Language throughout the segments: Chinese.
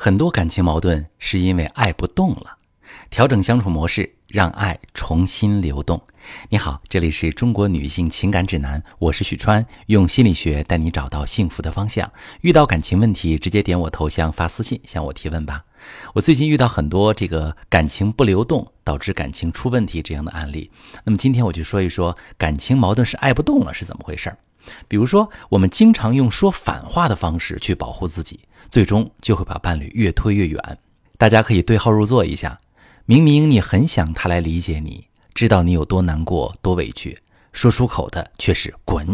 很多感情矛盾是因为爱不动了，调整相处模式，让爱重新流动。你好，这里是中国女性情感指南，我是许川，用心理学带你找到幸福的方向。遇到感情问题，直接点我头像发私信向我提问吧。我最近遇到很多这个感情不流动导致感情出问题这样的案例，那么今天我就说一说感情矛盾是爱不动了是怎么回事儿。比如说，我们经常用说反话的方式去保护自己，最终就会把伴侣越推越远。大家可以对号入座一下：明明你很想他来理解你，知道你有多难过、多委屈，说出口的却是“滚”；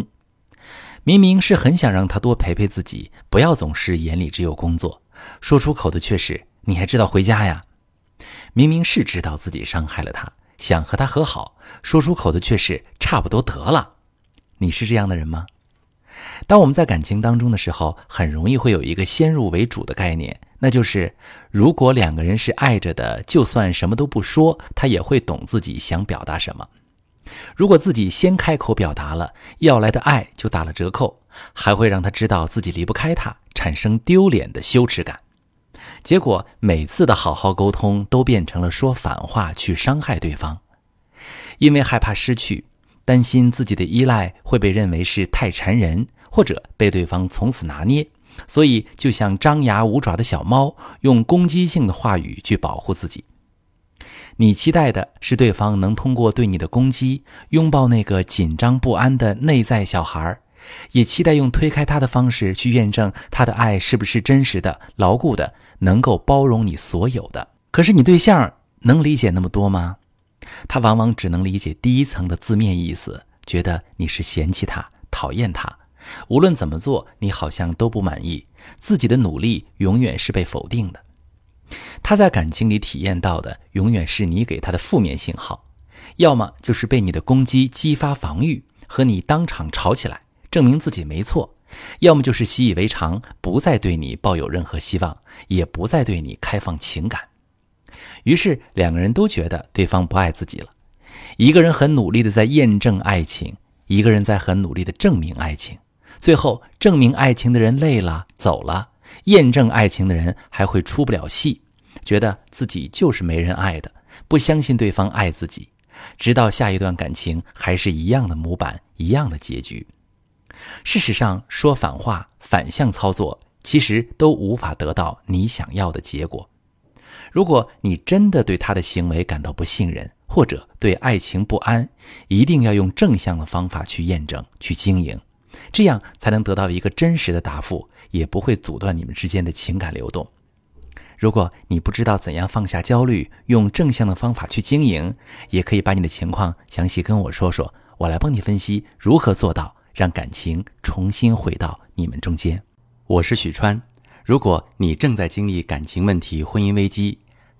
明明是很想让他多陪陪自己，不要总是眼里只有工作，说出口的却是“你还知道回家呀”；明明是知道自己伤害了他，想和他和好，说出口的却是“差不多得了”。你是这样的人吗？当我们在感情当中的时候，很容易会有一个先入为主的概念，那就是如果两个人是爱着的，就算什么都不说，他也会懂自己想表达什么。如果自己先开口表达了，要来的爱就打了折扣，还会让他知道自己离不开他，产生丢脸的羞耻感。结果每次的好好沟通都变成了说反话去伤害对方，因为害怕失去。担心自己的依赖会被认为是太缠人，或者被对方从此拿捏，所以就像张牙舞爪的小猫，用攻击性的话语去保护自己。你期待的是对方能通过对你的攻击，拥抱那个紧张不安的内在小孩，也期待用推开他的方式去验证他的爱是不是真实的、牢固的，能够包容你所有的。可是你对象能理解那么多吗？他往往只能理解第一层的字面意思，觉得你是嫌弃他、讨厌他，无论怎么做，你好像都不满意，自己的努力永远是被否定的。他在感情里体验到的，永远是你给他的负面信号，要么就是被你的攻击激发防御，和你当场吵起来，证明自己没错；要么就是习以为常，不再对你抱有任何希望，也不再对你开放情感。于是两个人都觉得对方不爱自己了，一个人很努力的在验证爱情，一个人在很努力的证明爱情。最后证明爱情的人累了走了，验证爱情的人还会出不了戏，觉得自己就是没人爱的，不相信对方爱自己，直到下一段感情还是一样的模板，一样的结局。事实上，说反话、反向操作，其实都无法得到你想要的结果。如果你真的对他的行为感到不信任，或者对爱情不安，一定要用正向的方法去验证、去经营，这样才能得到一个真实的答复，也不会阻断你们之间的情感流动。如果你不知道怎样放下焦虑，用正向的方法去经营，也可以把你的情况详细跟我说说，我来帮你分析如何做到让感情重新回到你们中间。我是许川，如果你正在经历感情问题、婚姻危机，